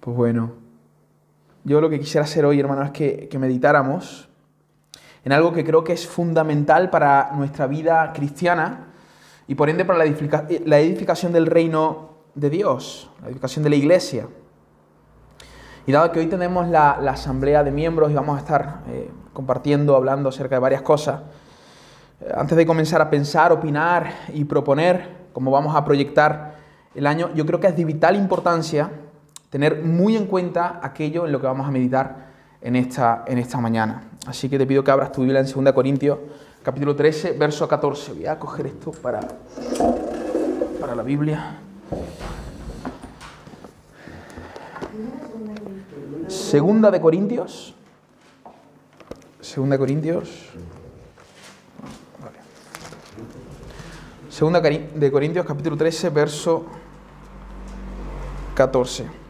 Pues bueno, yo lo que quisiera hacer hoy, hermano, es que, que meditáramos en algo que creo que es fundamental para nuestra vida cristiana y por ende para la, edifica- la edificación del reino de Dios, la edificación de la iglesia. Y dado que hoy tenemos la, la asamblea de miembros y vamos a estar eh, compartiendo, hablando acerca de varias cosas, eh, antes de comenzar a pensar, opinar y proponer cómo vamos a proyectar el año, yo creo que es de vital importancia tener muy en cuenta aquello en lo que vamos a meditar en esta, en esta mañana. Así que te pido que abras tu Biblia en 2 Corintios, capítulo 13, verso 14. Voy a coger esto para, para la Biblia. Segunda de Corintios. Segunda de Corintios. Vale. Segunda de Corintios, capítulo 13, verso 14.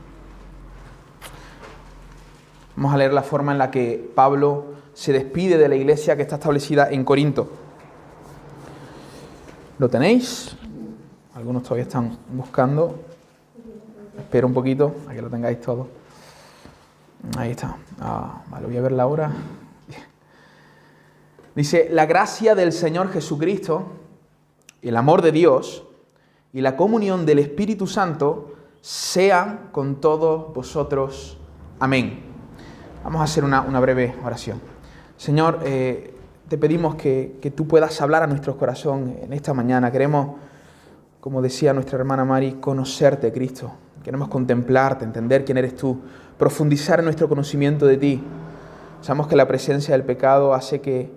Vamos a leer la forma en la que Pablo se despide de la iglesia que está establecida en Corinto. ¿Lo tenéis? Algunos todavía están buscando. Espero un poquito a que lo tengáis todo. Ahí está. Ah, vale, voy a ver la hora. Dice, la gracia del Señor Jesucristo, el amor de Dios y la comunión del Espíritu Santo sean con todos vosotros. Amén. Vamos a hacer una, breve oración. Señor, eh, te pedimos que, que tú puedas hablar a nuestro corazón en esta mañana. Queremos, como decía nuestra hermana Mari, conocerte, Cristo. Queremos contemplarte, entender quién eres tú, profundizar en nuestro conocimiento de ti. Sabemos que la presencia del pecado hace que,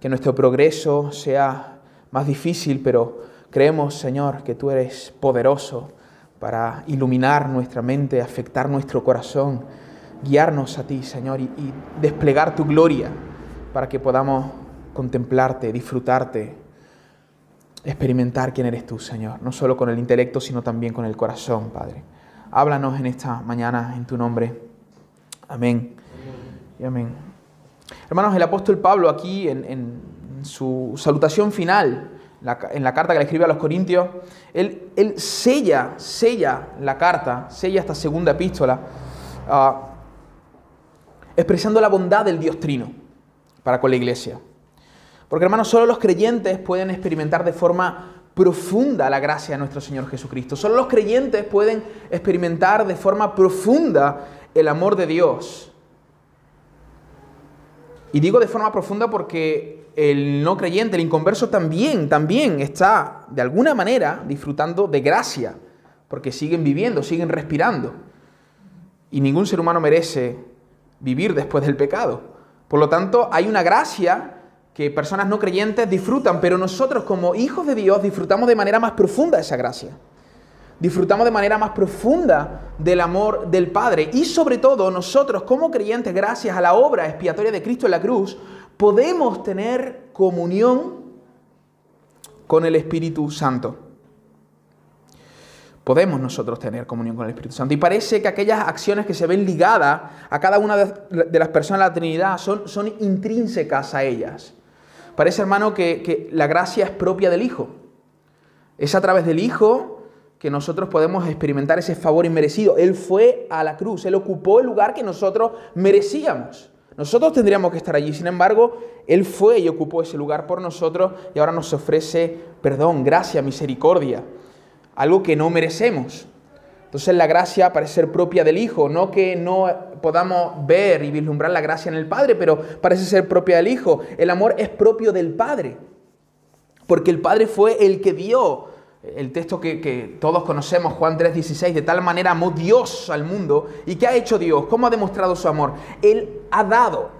que nuestro progreso sea más difícil, pero creemos, Señor, que tú eres poderoso para iluminar nuestra mente, afectar nuestro corazón, guiarnos a ti, Señor, y, y desplegar tu gloria para que podamos contemplarte, disfrutarte, experimentar quién eres tú, Señor, no solo con el intelecto, sino también con el corazón, Padre. Háblanos en esta mañana en tu nombre. Amén. Y amén. Hermanos, el apóstol Pablo aquí en, en su salutación final, la- en la carta que le escribe a los Corintios, él, él sella, sella la carta, sella esta segunda epístola, ah, expresando la bondad del Dios Trino para con la iglesia. Porque hermanos, solo los creyentes pueden experimentar de forma profunda la gracia de nuestro Señor Jesucristo. Solo los creyentes pueden experimentar de forma profunda el amor de Dios. Y digo de forma profunda porque el no creyente, el inconverso también, también está de alguna manera disfrutando de gracia, porque siguen viviendo, siguen respirando. Y ningún ser humano merece vivir después del pecado. Por lo tanto, hay una gracia que personas no creyentes disfrutan, pero nosotros como hijos de Dios disfrutamos de manera más profunda esa gracia. Disfrutamos de manera más profunda del amor del Padre. Y sobre todo nosotros como creyentes, gracias a la obra expiatoria de Cristo en la cruz, podemos tener comunión con el Espíritu Santo. Podemos nosotros tener comunión con el Espíritu Santo. Y parece que aquellas acciones que se ven ligadas a cada una de las personas de la Trinidad son, son intrínsecas a ellas. Parece, hermano, que, que la gracia es propia del Hijo. Es a través del Hijo que nosotros podemos experimentar ese favor inmerecido. Él fue a la cruz, Él ocupó el lugar que nosotros merecíamos. Nosotros tendríamos que estar allí, sin embargo, Él fue y ocupó ese lugar por nosotros y ahora nos ofrece perdón, gracia, misericordia, algo que no merecemos. Entonces la gracia parece ser propia del Hijo, no que no podamos ver y vislumbrar la gracia en el Padre, pero parece ser propia del Hijo. El amor es propio del Padre, porque el Padre fue el que dio el texto que, todos conocemos, Juan 3:16, de tal manera amó Dios al mundo. ¿Y qué ha hecho Dios? ¿Cómo ha demostrado su amor? Él ha dado.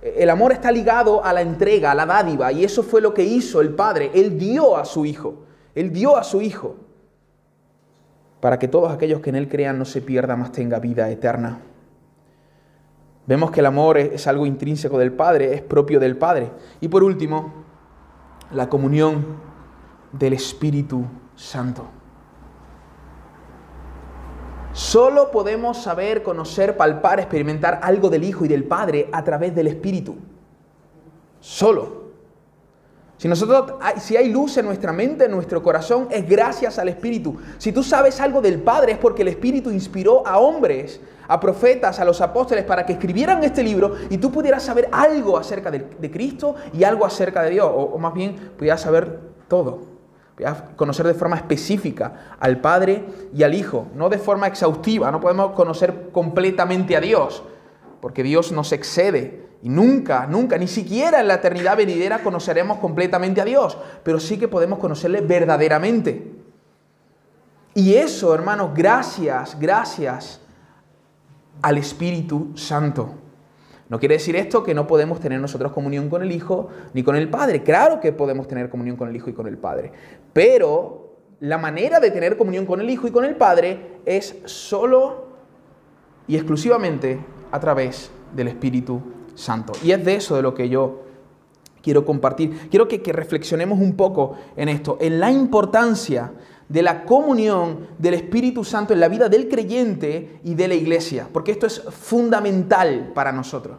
El amor está ligado a la entrega, a la dádiva, y eso fue lo que hizo el Padre. Él dio a su Hijo, Él dio a su Hijo para que todos aquellos que en Él crean no se pierdan, más tenga vida eterna. Vemos que el amor es algo intrínseco del Padre, es propio del Padre. Y por último, la comunión del Espíritu Santo. Solo podemos saber, conocer, palpar, experimentar algo del Hijo y del Padre a través del Espíritu. Solo. Si nosotros, si hay luz en nuestra mente, en nuestro corazón, es gracias al Espíritu. Si tú sabes algo del Padre, es porque el Espíritu inspiró a hombres, a profetas, a los apóstoles, para que escribieran este libro y tú pudieras saber algo acerca de, Cristo y algo acerca de Dios, o, más bien pudieras saber todo. Pudieras conocer de forma específica al Padre y al Hijo, no de forma exhaustiva. No podemos conocer completamente a Dios, porque Dios nos excede y nunca, nunca, ni siquiera en la eternidad venidera conoceremos completamente a Dios, pero sí que podemos conocerle verdaderamente. Y eso, hermanos, gracias, gracias al Espíritu Santo. No quiere decir esto que no podemos tener nosotros comunión con el Hijo ni con el Padre. Claro que podemos tener comunión con el Hijo y con el Padre. Pero la manera de tener comunión con el Hijo y con el Padre es solo y exclusivamente a través del Espíritu Santo. Y es de eso de lo que yo quiero compartir. Quiero que, reflexionemos un poco en esto, en la importancia de la comunión del Espíritu Santo en la vida del creyente y de la iglesia, porque esto es fundamental para nosotros.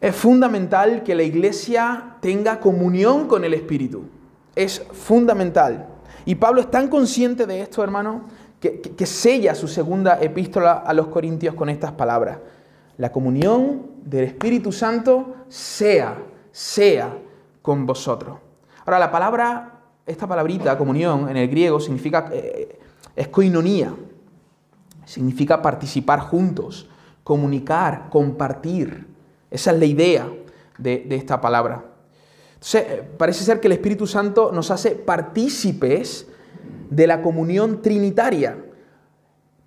Es fundamental que la iglesia tenga comunión con el Espíritu. Es fundamental. Y Pablo es tan consciente de esto, hermano, que, que sella su segunda epístola a los Corintios con estas palabras la comunión del Espíritu Santo sea, sea con vosotros. Ahora, la palabra, esta palabrita, comunión, en el griego significa, eh, koinonía, significa participar juntos, comunicar, compartir. Esa es la idea de, de esta palabra. Entonces, eh, parece ser que el Espíritu Santo nos hace partícipes de la comunión trinitaria.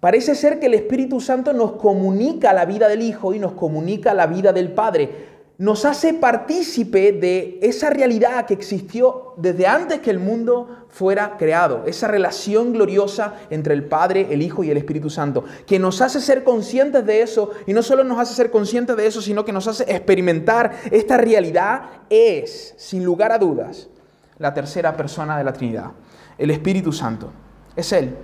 Parece ser que el Espíritu Santo nos comunica la vida del Hijo y nos comunica la vida del Padre. Nos hace partícipe de esa realidad que existió desde antes que el mundo fuera creado. Esa relación gloriosa entre el Padre, el Hijo y el Espíritu Santo. Que nos hace ser conscientes de eso y no solo nos hace ser conscientes de eso, sino que nos hace experimentar esta realidad. Es, sin lugar a dudas, la tercera persona de la Trinidad. El Espíritu Santo. Es Él.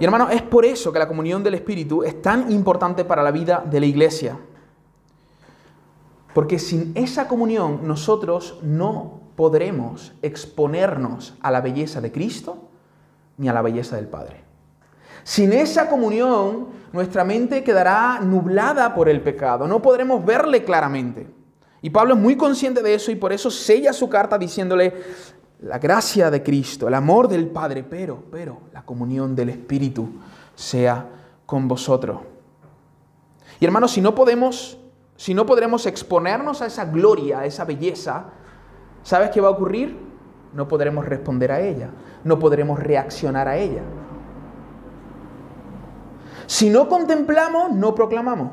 Y hermano, es por eso que la comunión del Espíritu es tan importante para la vida de la iglesia. Porque sin esa comunión nosotros no podremos exponernos a la belleza de Cristo ni a la belleza del Padre. Sin esa comunión nuestra mente quedará nublada por el pecado, no podremos verle claramente. Y Pablo es muy consciente de eso y por eso sella su carta diciéndole, la gracia de Cristo, el amor del Padre, pero, pero, la comunión del Espíritu sea con vosotros. Y hermanos, si no podemos, si no podremos exponernos a esa gloria, a esa belleza, ¿sabes qué va a ocurrir? No podremos responder a ella, no podremos reaccionar a ella. Si no contemplamos, no proclamamos.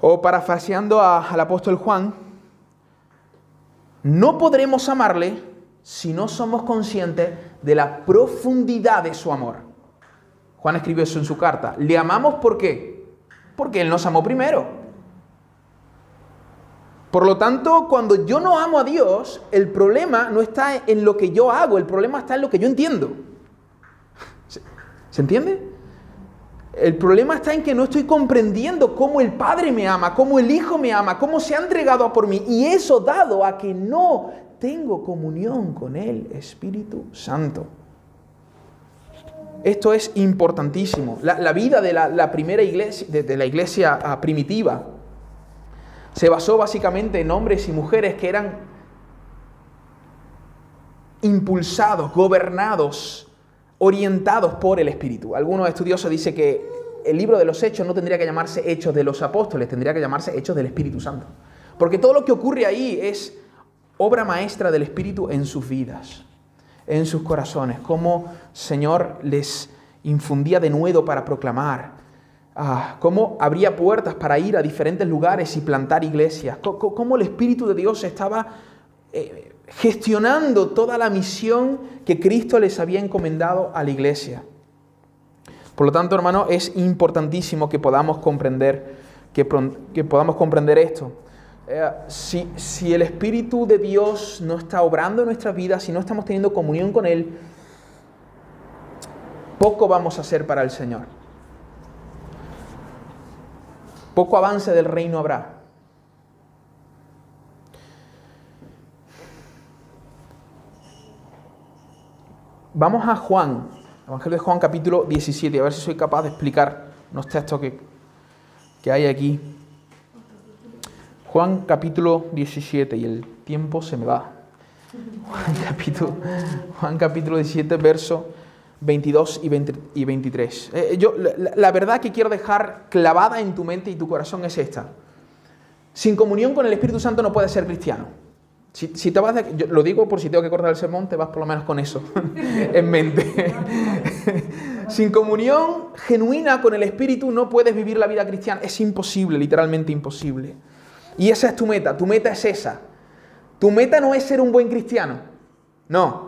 O parafraseando al apóstol Juan, no podremos amarle si no somos conscientes de la profundidad de su amor. Juan escribió eso en su carta. Le amamos ¿por qué? Porque Él nos amó primero. Por lo tanto, cuando yo no amo a Dios, el problema no está en lo que yo hago, el problema está en lo que yo entiendo. ¿Se, entiende? El problema está en que no estoy comprendiendo cómo el Padre me ama, cómo el Hijo me ama, cómo se ha entregado a por mí. Y eso dado a que no tengo comunión con el Espíritu Santo. Esto es importantísimo. La, vida de la, primera iglesia, de, la iglesia ah, primitiva, se basó básicamente en hombres y mujeres que eran impulsados, gobernados orientados por el Espíritu. Algunos estudiosos dicen que el libro de los Hechos no tendría que llamarse Hechos de los Apóstoles, tendría que llamarse Hechos del Espíritu Santo. Porque todo lo que ocurre ahí es obra maestra del Espíritu en sus vidas, en sus corazones, cómo Señor les infundía de nuevo para proclamar, ah, cómo abría puertas para ir a diferentes lugares y plantar iglesias, cómo, el Espíritu de Dios estaba eh, gestionando toda la misión que Cristo les había encomendado a la iglesia. Por lo tanto, hermano, es importantísimo que podamos comprender, que, podamos comprender esto. Eh, si, si el Espíritu de Dios no está obrando en nuestras vidas, si no estamos teniendo comunión con Él, poco vamos a hacer para el Señor. Poco avance del reino habrá. Vamos a Juan, Evangelio de Juan capítulo 17, a ver si soy capaz de explicar unos textos que, que hay aquí. Juan capítulo 17 y el tiempo se me va. Juan capítulo, Juan capítulo 17, verso 22 y, 23. Eh, yo, la, verdad que quiero dejar clavada en tu mente y tu corazón es esta. Sin comunión con el Espíritu Santo no puedes ser cristiano. Si, te vas lo digo por si tengo que cortar el sermón, te vas por lo menos con eso en mente. Sin comunión genuina con el Espíritu no puedes vivir la vida cristiana. Es imposible, literalmente imposible. Y esa es tu meta. Tu meta es esa. Tu meta no es ser un buen cristiano. No.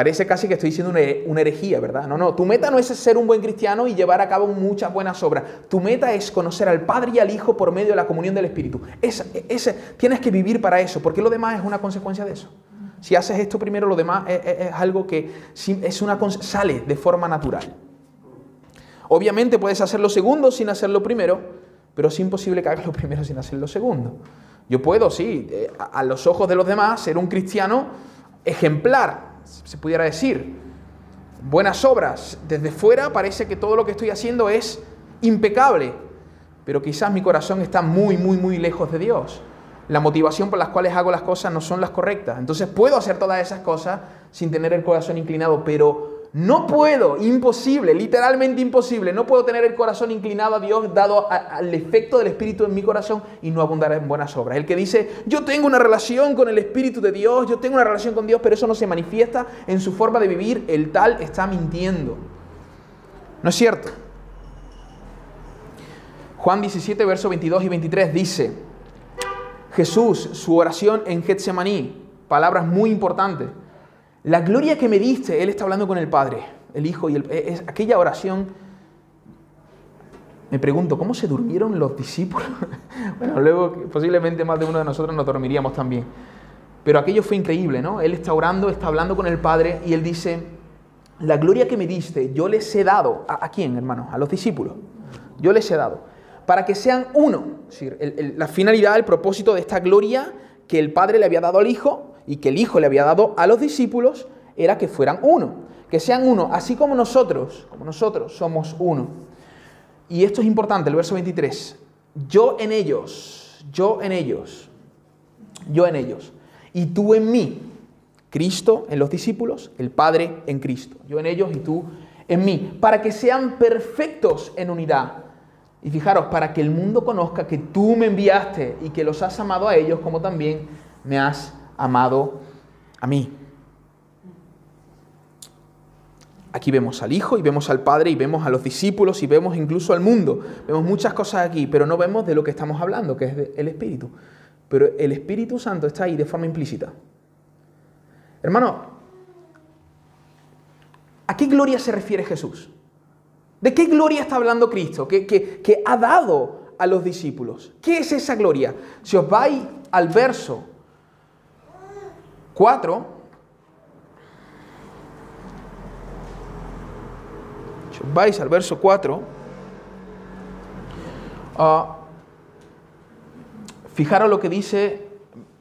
Parece casi que estoy diciendo una herejía, ¿verdad? No, no, tu meta no es ser un buen cristiano y llevar a cabo muchas buenas obras. Tu meta es conocer al Padre y al Hijo por medio de la comunión del Espíritu. tienes que vivir para eso, porque lo demás es una consecuencia de eso. Si haces esto primero, lo demás es, algo que es una, sale de forma natural. Obviamente puedes hacer lo segundo sin hacer lo primero, pero es imposible que hagas lo primero sin hacer lo segundo. Yo puedo, sí, eh, a los ojos de los demás, ser un cristiano ejemplar, se pudiera decir. Buenas obras. Desde fuera parece que todo lo que estoy haciendo es impecable, pero quizás mi corazón está muy, muy, muy lejos de Dios. La motivación por las cuales hago las cosas no son las correctas. Entonces puedo hacer todas esas cosas sin tener el corazón inclinado, pero no puedo, imposible, literalmente imposible. No puedo tener el corazón inclinado a Dios dado al efecto del Espíritu en mi corazón y no abundar en buenas obras. El que dice, yo tengo una relación con el Espíritu de Dios, yo tengo una relación con Dios, pero eso no se manifiesta en su forma de vivir, el tal está mintiendo. ¿No es cierto? Juan 17, versos 22 y 23 dice, Jesús, su oración en Getsemaní, palabras muy importantes. La gloria que me diste, Él está hablando con el Padre, el Hijo y el... Es aquella oración... Me pregunto, ¿cómo se durmieron los discípulos? bueno, luego posiblemente más de uno de nosotros nos dormiríamos también. Pero aquello fue increíble, ¿no? Él está orando, está hablando con el Padre y Él dice, la gloria que me diste, yo les he dado. ¿A, quién, hermano? A los discípulos. Yo les he dado. Para que sean uno. la finalidad, el propósito de esta gloria que el Padre le había dado al Hijo y que el Hijo le había dado a los discípulos era que fueran uno, que sean uno, así como nosotros, como nosotros somos uno. Y esto es importante, el verso 23. Yo en ellos, yo en ellos, yo en ellos, y tú en mí, Cristo en los discípulos, el Padre en Cristo, yo en ellos y tú en mí, para que sean perfectos en unidad. Y fijaros, para que el mundo conozca que tú me enviaste y que los has amado a ellos como también me has amado a mí. Aquí vemos al Hijo y vemos al Padre y vemos a los discípulos y vemos incluso al mundo. Vemos muchas cosas aquí, pero no vemos de lo que estamos hablando, que es el Espíritu. Pero el Espíritu Santo está ahí de forma implícita. Hermano, ¿a qué gloria se refiere Jesús? ¿De qué gloria está hablando Cristo que, que ha dado a los discípulos? ¿Qué es esa gloria? Si os vais al verso 4, si vais al verso 4, ah, fijaros lo que dice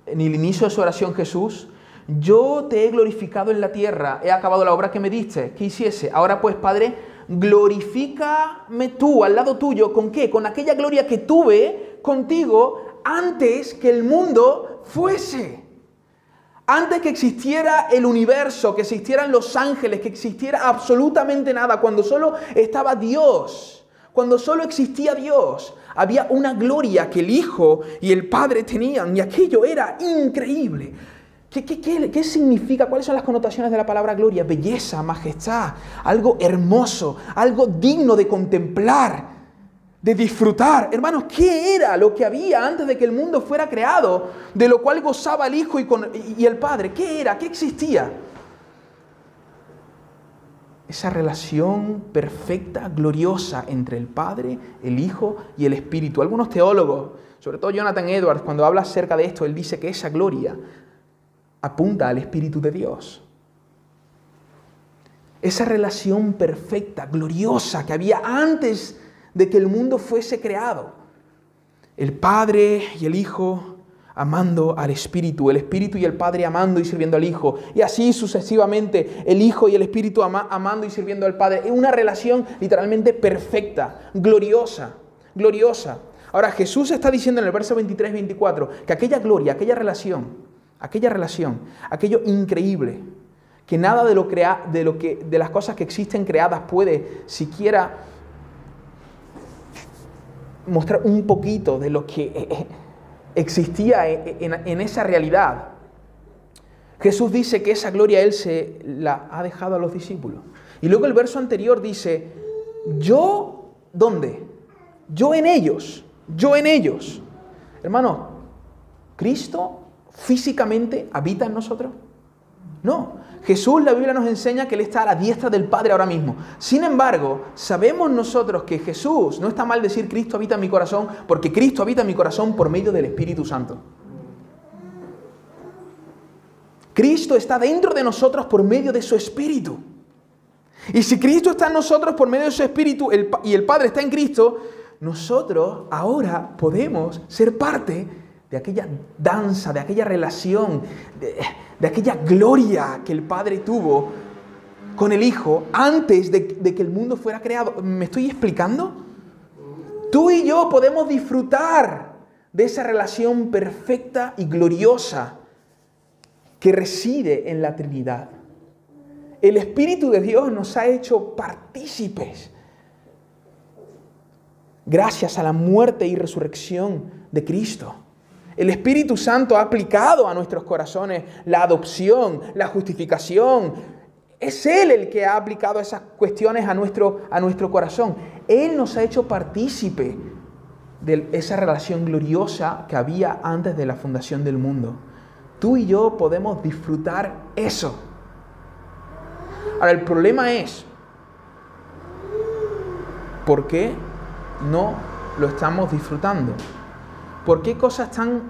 en el inicio de su oración Jesús, yo te he glorificado en la tierra, he acabado la obra que me diste, que hiciese. Ahora pues, Padre, glorifícame tú al lado tuyo, ¿con qué? Con aquella gloria que tuve contigo antes que el mundo fuese. Antes que existiera el universo, que existieran los ángeles, que existiera absolutamente nada, cuando solo estaba Dios, cuando solo existía Dios, había una gloria que el Hijo y el Padre tenían y aquello era increíble. ¿Qué, qué, significa? ¿Cuáles son las connotaciones de la palabra gloria? Belleza, majestad, algo hermoso, algo digno de contemplar de disfrutar. Hermanos, ¿qué era lo que había antes de que el mundo fuera creado, de lo cual gozaba el Hijo y, el Padre? ¿Qué era? ¿Qué existía? Esa relación perfecta, gloriosa entre el Padre, el Hijo y el Espíritu. Algunos teólogos, sobre todo Jonathan Edwards, cuando habla acerca de esto, él dice que esa gloria apunta al Espíritu de Dios. Esa relación perfecta, gloriosa que había antes de que el mundo fuese creado. El Padre y el Hijo amando al Espíritu, el Espíritu y el Padre amando y sirviendo al Hijo, y así sucesivamente el Hijo y el Espíritu amando y sirviendo al Padre. Es una relación literalmente perfecta, gloriosa, gloriosa. Ahora Jesús está diciendo en el verso 23-24 que aquella gloria, aquella relación, aquella relación, aquello increíble, que nada de, lo crea, de, lo que, de las cosas que existen creadas puede siquiera mostrar un poquito de lo que eh, eh, existía en, esa realidad. Jesús dice que esa gloria Él se la ha dejado a los discípulos. Y luego el verso anterior dice, yo, ¿dónde? Yo en ellos, yo en ellos. Hermano, ¿Cristo físicamente habita en nosotros? No, Jesús, la Biblia nos enseña que Él está a la diestra del Padre ahora mismo. Sin embargo, sabemos nosotros que Jesús, no está mal decir Cristo habita en mi corazón, porque Cristo habita en mi corazón por medio del Espíritu Santo. Cristo está dentro de nosotros por medio de su Espíritu. Y si Cristo está en nosotros por medio de su Espíritu y el Padre está en Cristo, nosotros ahora podemos ser parte de aquella danza, de aquella relación, de, aquella gloria que el Padre tuvo con el Hijo antes de, que el mundo fuera creado. ¿Me estoy explicando? Tú y yo podemos disfrutar de esa relación perfecta y gloriosa que reside en la Trinidad. El Espíritu de Dios nos ha hecho partícipes gracias a la muerte y resurrección de Cristo. El Espíritu Santo ha aplicado a nuestros corazones la adopción, la justificación. Es Él el que ha aplicado esas cuestiones a nuestro, a nuestro corazón. Él nos ha hecho partícipe de esa relación gloriosa que había antes de la fundación del mundo. Tú y yo podemos disfrutar eso. Ahora, el problema es, ¿por qué no lo estamos disfrutando? ¿Por qué cosas tan,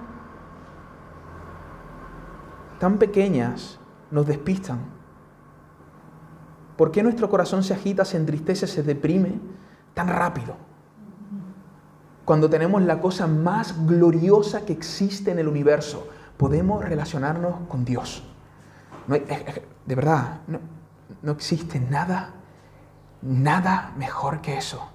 tan pequeñas nos despistan? ¿Por qué nuestro corazón se agita, se entristece, se deprime tan rápido? Cuando tenemos la cosa más gloriosa que existe en el universo, podemos relacionarnos con Dios. de verdad, no, no existe nada, nada mejor que eso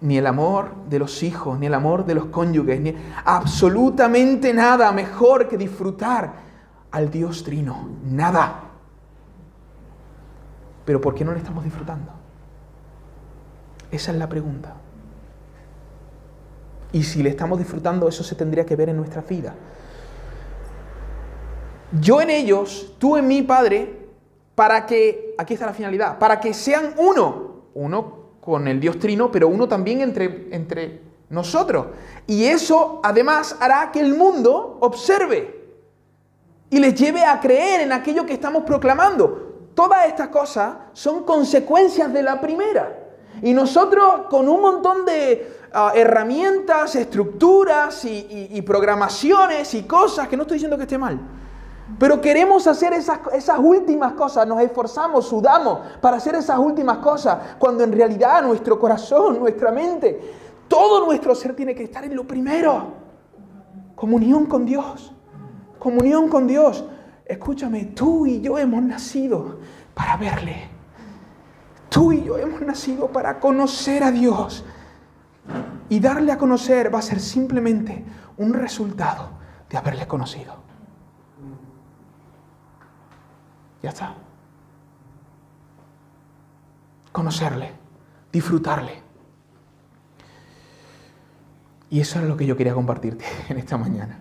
ni el amor de los hijos, ni el amor de los cónyuges, ni absolutamente nada mejor que disfrutar al Dios Trino. Nada. Pero ¿por qué no le estamos disfrutando? Esa es la pregunta. Y si le estamos disfrutando, eso se tendría que ver en nuestra vida. Yo en ellos, tú en mí, Padre, para que, aquí está la finalidad, para que sean uno, uno con el Dios Trino, pero uno también entre, entre nosotros. Y eso además hará que el mundo observe y les lleve a creer en aquello que estamos proclamando. Todas estas cosas son consecuencias de la primera. Y nosotros con un montón de ah, herramientas, estructuras y programaciones y cosas, que no estoy diciendo que esté mal, pero queremos hacer esas, esas, últimas cosas, nos esforzamos, sudamos para hacer esas últimas cosas, cuando en realidad nuestro corazón, nuestra mente, todo nuestro ser tiene que estar en lo primero. Comunión con Dios, comunión con Dios. Escúchame, tú y yo hemos nacido para verle. Tú y yo hemos nacido para conocer a Dios. Y darle a conocer va a ser simplemente un resultado de haberle conocido. Ya está. Conocerle, disfrutarle. Y eso es lo que yo quería compartirte en esta mañana.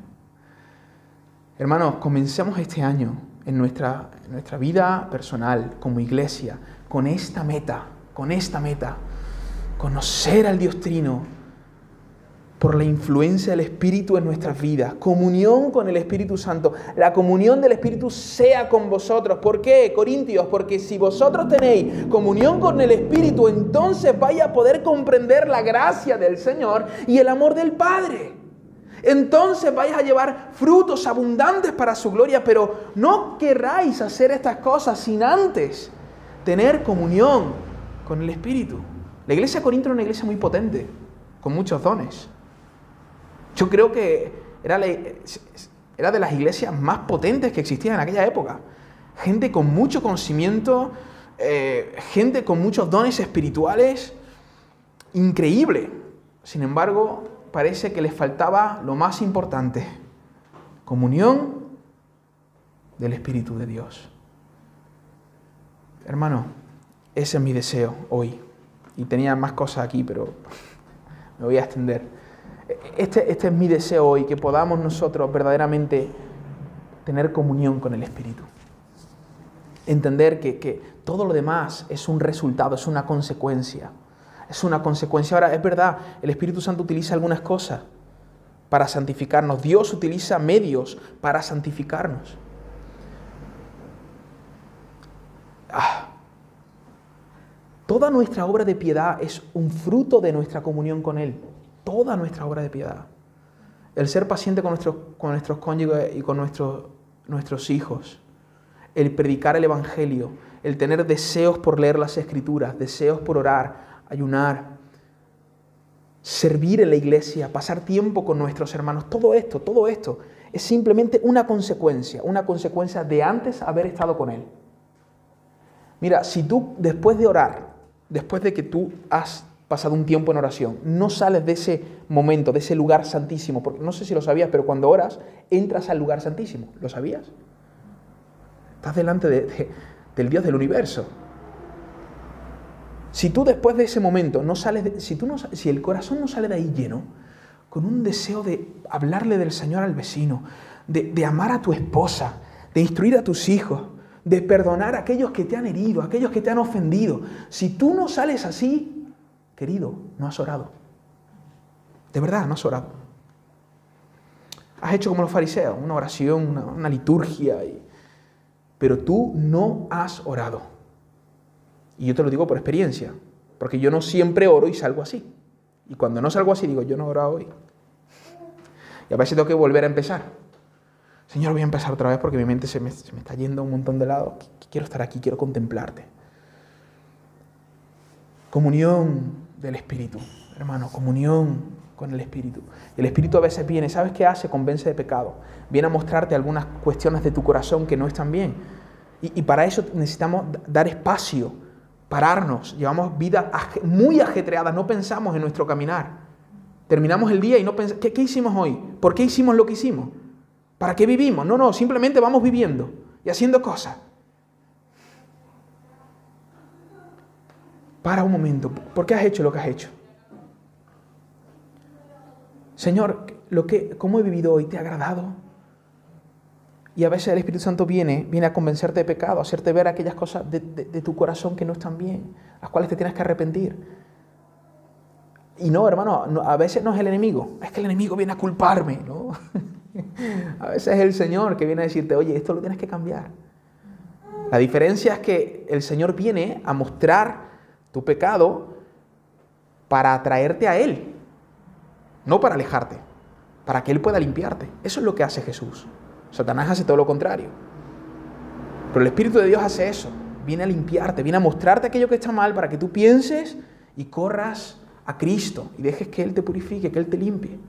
Hermanos, comencemos este año en nuestra, en nuestra vida personal, como iglesia, con esta meta, con esta meta, conocer al Dios Trino, por la influencia del Espíritu en nuestras vidas, comunión con el Espíritu Santo. La comunión del Espíritu sea con vosotros. ¿Por qué, Corintios? Porque si vosotros tenéis comunión con el Espíritu, entonces vaya a poder comprender la gracia del Señor y el amor del Padre. Entonces vais a llevar frutos abundantes para su gloria, pero no querráis hacer estas cosas sin antes tener comunión con el Espíritu. La iglesia de Corinto era una iglesia muy potente, con muchos dones. Yo creo que era, de las iglesias más potentes que existían en aquella época. Gente con mucho conocimiento, eh, gente con muchos dones espirituales, increíble. Sin embargo, parece que les faltaba lo más importante, comunión del Espíritu de Dios. Hermano, ese es mi deseo hoy. Y tenía más cosas aquí, pero me voy a extender. Este, este es mi deseo hoy, que podamos nosotros verdaderamente tener comunión con el Espíritu. Entender que, que todo lo demás es un resultado, es una consecuencia. Es una consecuencia. Ahora, es verdad, el Espíritu Santo utiliza algunas cosas para santificarnos. Dios utiliza medios para santificarnos. Ah. Toda nuestra obra de piedad es un fruto de nuestra comunión con Él. Toda nuestra obra de piedad. El ser paciente con nuestros, con nuestros cónyuges y con nuestros, nuestros hijos. El predicar el Evangelio. El tener deseos por leer las Escrituras, deseos por orar, ayunar. Servir en la iglesia, pasar tiempo con nuestros hermanos. Todo esto, todo esto es simplemente una consecuencia, una consecuencia de antes haber estado con Él. Mira, si tú después de orar, después de que tú has pasado un tiempo en oración, no sales de ese momento, de ese lugar santísimo, porque no sé si lo sabías, pero cuando oras, entras al lugar santísimo. ¿Lo sabías? Estás delante del Dios del universo. Si tú después de ese momento no sales, si, tú no, si el corazón no sale de ahí lleno, con un deseo de hablarle del Señor al vecino, de amar a tu esposa, de instruir a tus hijos, de perdonar a aquellos que te han herido, a aquellos que te han ofendido. Si tú no sales así, querido, no has orado. De verdad, no has orado. Has hecho como los fariseos, una oración, una, liturgia, pero tú no has orado. Y yo te lo digo por experiencia, porque yo no siempre oro y salgo así. Y cuando no salgo así, digo, yo no he orado hoy. Y a veces tengo que volver a empezar. Señor, voy a empezar otra vez porque mi mente se me, está yendo un montón de lado. Quiero estar aquí, quiero contemplarte. Comunión del Espíritu, hermano, comunión con el Espíritu. El Espíritu a veces viene, ¿sabes qué hace? Convence de pecado. Viene a mostrarte algunas cuestiones de tu corazón que no están bien. Y, para eso necesitamos dar espacio, pararnos. Llevamos vida muy ajetreada, no pensamos en nuestro caminar. Terminamos el día y no pensamos, ¿qué hicimos hoy? ¿Por qué hicimos lo que hicimos? ¿Para qué vivimos? No, no, simplemente vamos viviendo y haciendo cosas. Para un momento, ¿por qué has hecho lo que has hecho? Señor, lo que, ¿cómo he vivido hoy? ¿Te ha agradado? Y a veces el Espíritu Santo viene, viene a convencerte de pecado, a hacerte ver aquellas cosas de, de tu corazón que no están bien, las cuales te tienes que arrepentir. Y no, hermano, a veces no es el enemigo, es que el enemigo viene a culparme, ¿no? A veces es el Señor que viene a decirte, oye, esto lo tienes que cambiar. La diferencia es que el Señor viene a mostrar tu pecado para atraerte a Él, no para alejarte, para que Él pueda limpiarte. Eso es lo que hace Jesús. Satanás hace todo lo contrario. Pero el Espíritu de Dios hace eso. Viene a limpiarte, viene a mostrarte aquello que está mal para que tú pienses y corras a Cristo y dejes que Él te purifique, que Él te limpie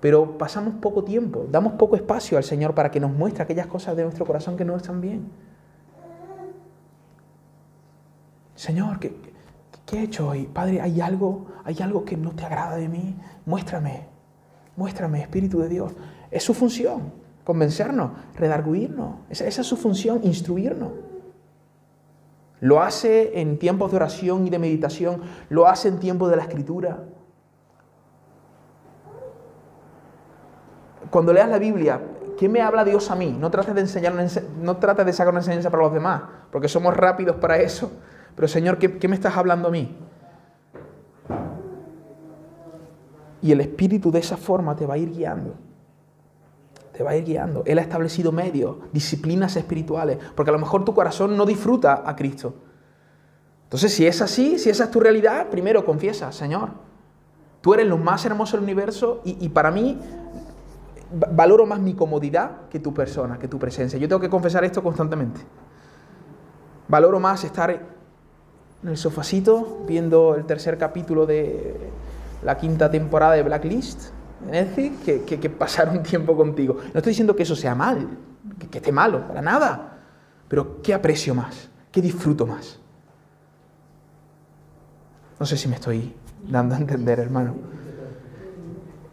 pero pasamos poco tiempo, damos poco espacio al Señor para que nos muestre aquellas cosas de nuestro corazón que no están bien. Señor, ¿qué, he hecho hoy? Padre, ¿hay algo, ¿hay algo que no te agrada de mí? Muéstrame, muéstrame, Espíritu de Dios. Es su función, convencernos, redarguirnos. Esa, esa es su función, instruirnos. Lo hace en tiempos de oración y de meditación, lo hace en tiempos de la escritura. cuando leas la Biblia, ¿qué me habla Dios a mí? No trates de enseñar, no trates de sacar una enseñanza para los demás, porque somos rápidos para eso. Pero Señor, ¿qué, ¿qué, me estás hablando a mí? Y el Espíritu de esa forma te va a ir guiando. Te va a ir guiando. Él ha establecido medios, disciplinas espirituales, porque a lo mejor tu corazón no disfruta a Cristo. Entonces, si es así, si esa es tu realidad, primero confiesa, Señor, tú eres lo más hermoso del universo y, y para mí valoro más mi comodidad que tu persona, que tu presencia. Yo tengo que confesar esto constantemente. Valoro más estar en el sofacito viendo el tercer capítulo de la quinta temporada de Blacklist que, pasar un tiempo contigo. No estoy diciendo que eso sea mal, que, que esté malo, para nada. Pero ¿qué aprecio más? ¿Qué disfruto más? No sé si me estoy dando a entender, hermano.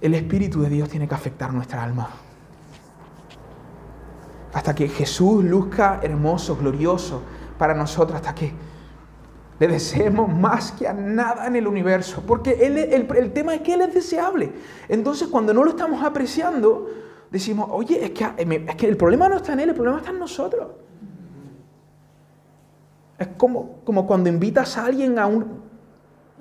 El Espíritu de Dios tiene que afectar nuestra alma. Hasta que Jesús luzca hermoso, glorioso para nosotros, hasta que le deseemos más que a nada en el universo. Porque él, el, tema es que Él es deseable. Entonces, cuando no lo estamos apreciando, decimos, oye, es que, es que el problema no está en Él, el problema está en nosotros. Es como, como cuando invitas a alguien a un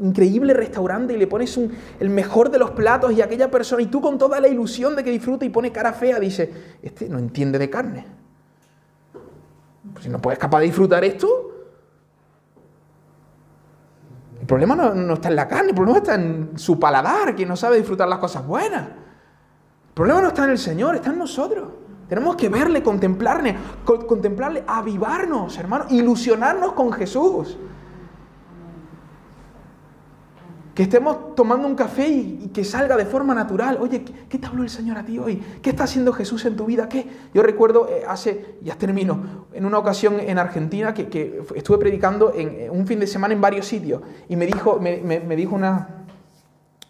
increíble restaurante y le pones el mejor de los platos y aquella persona, y tú con toda la ilusión de que disfruta y pone cara fea, dice, este no entiende de carne. Pues si no puedes capaz de disfrutar esto, el problema no, está en la carne, el problema está en su paladar, que no sabe disfrutar las cosas buenas. El problema no está en el Señor, está en nosotros. Tenemos que verle, contemplarle, contemplarle, avivarnos, hermano, ilusionarnos con Jesús. Que estemos tomando un café y, que salga de forma natural. Oye, ¿qué, te habló el Señor a ti hoy? ¿Qué está haciendo Jesús en tu vida? ¿Qué? Yo recuerdo eh, hace, ya termino, en una ocasión en Argentina que, estuve predicando en, un fin de semana en varios sitios y me dijo, me, dijo una,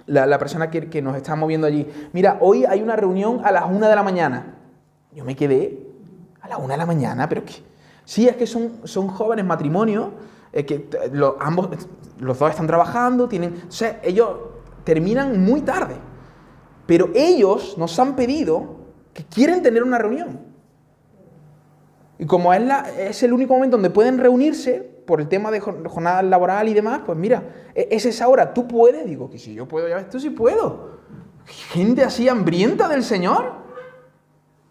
la, persona que, nos está moviendo allí, mira, hoy hay una reunión a las una de la mañana. Yo me quedé a las una de la mañana, pero ¿qué? Sí, es que son, son jóvenes matrimonios que ambos, los dos están trabajando, tienen, ellos terminan muy tarde, pero ellos nos han pedido que quieren tener una reunión. Y como es el único momento donde pueden reunirse por el tema de jornada laboral y demás, pues mira, e, es esa hora, tú puedes, digo que si yo puedo, ya ves, tú sí puedo. Gente así hambrienta del Señor.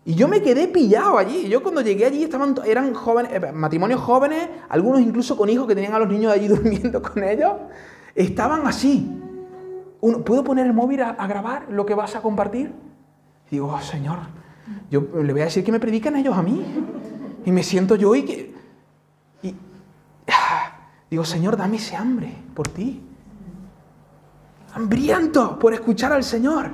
Y yo me quedé pillado allí. Yo cuando llegué allí estaban, eran jóvenes, eh, matrimonios jóvenes, algunos incluso con hijos que tenían a los niños allí durmiendo con ellos. Estaban así. ¿Puedo poner el móvil a, grabar lo que vas a compartir? Digo, oh, Señor, yo le voy a decir que me predican ellos a mí. Y me siento yo y que... Y, digo, Señor, dame ese hambre por ti. Hambriento por escuchar al Señor.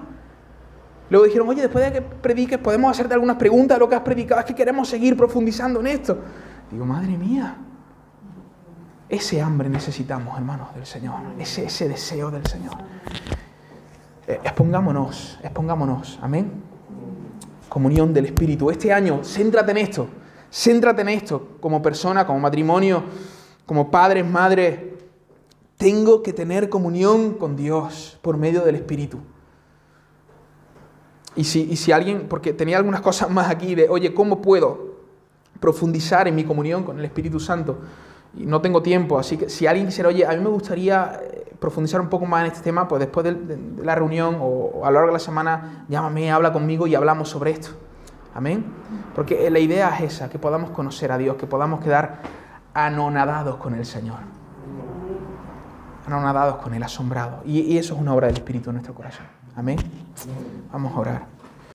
Luego dijeron, oye, después de que prediques, podemos hacerte algunas preguntas de lo que has predicado, es que queremos seguir profundizando en esto. Digo, madre mía, ese hambre necesitamos, hermanos, del Señor, ese, ese deseo del Señor. Eh, expongámonos, expongámonos, amén. Comunión del Espíritu. Este año, céntrate en esto, céntrate en esto, como persona, como matrimonio, como padres, madres. Tengo que tener comunión con Dios por medio del Espíritu. Y si, alguien, porque tenía algunas cosas más aquí de, oye, ¿cómo puedo profundizar en mi comunión con el Espíritu Santo? Y no tengo tiempo, así que si alguien quisiera, oye, a mí me gustaría eh, profundizar un poco más en este tema, pues después de, la reunión o, a lo largo de la semana, llámame, habla conmigo y hablamos sobre esto. Amén. Porque la idea es esa, que podamos conocer a Dios, que podamos quedar anonadados con el Señor. Anonadados con Él, asombrados. y eso es una obra del Espíritu en nuestro corazón. Amén. Vamos a orar.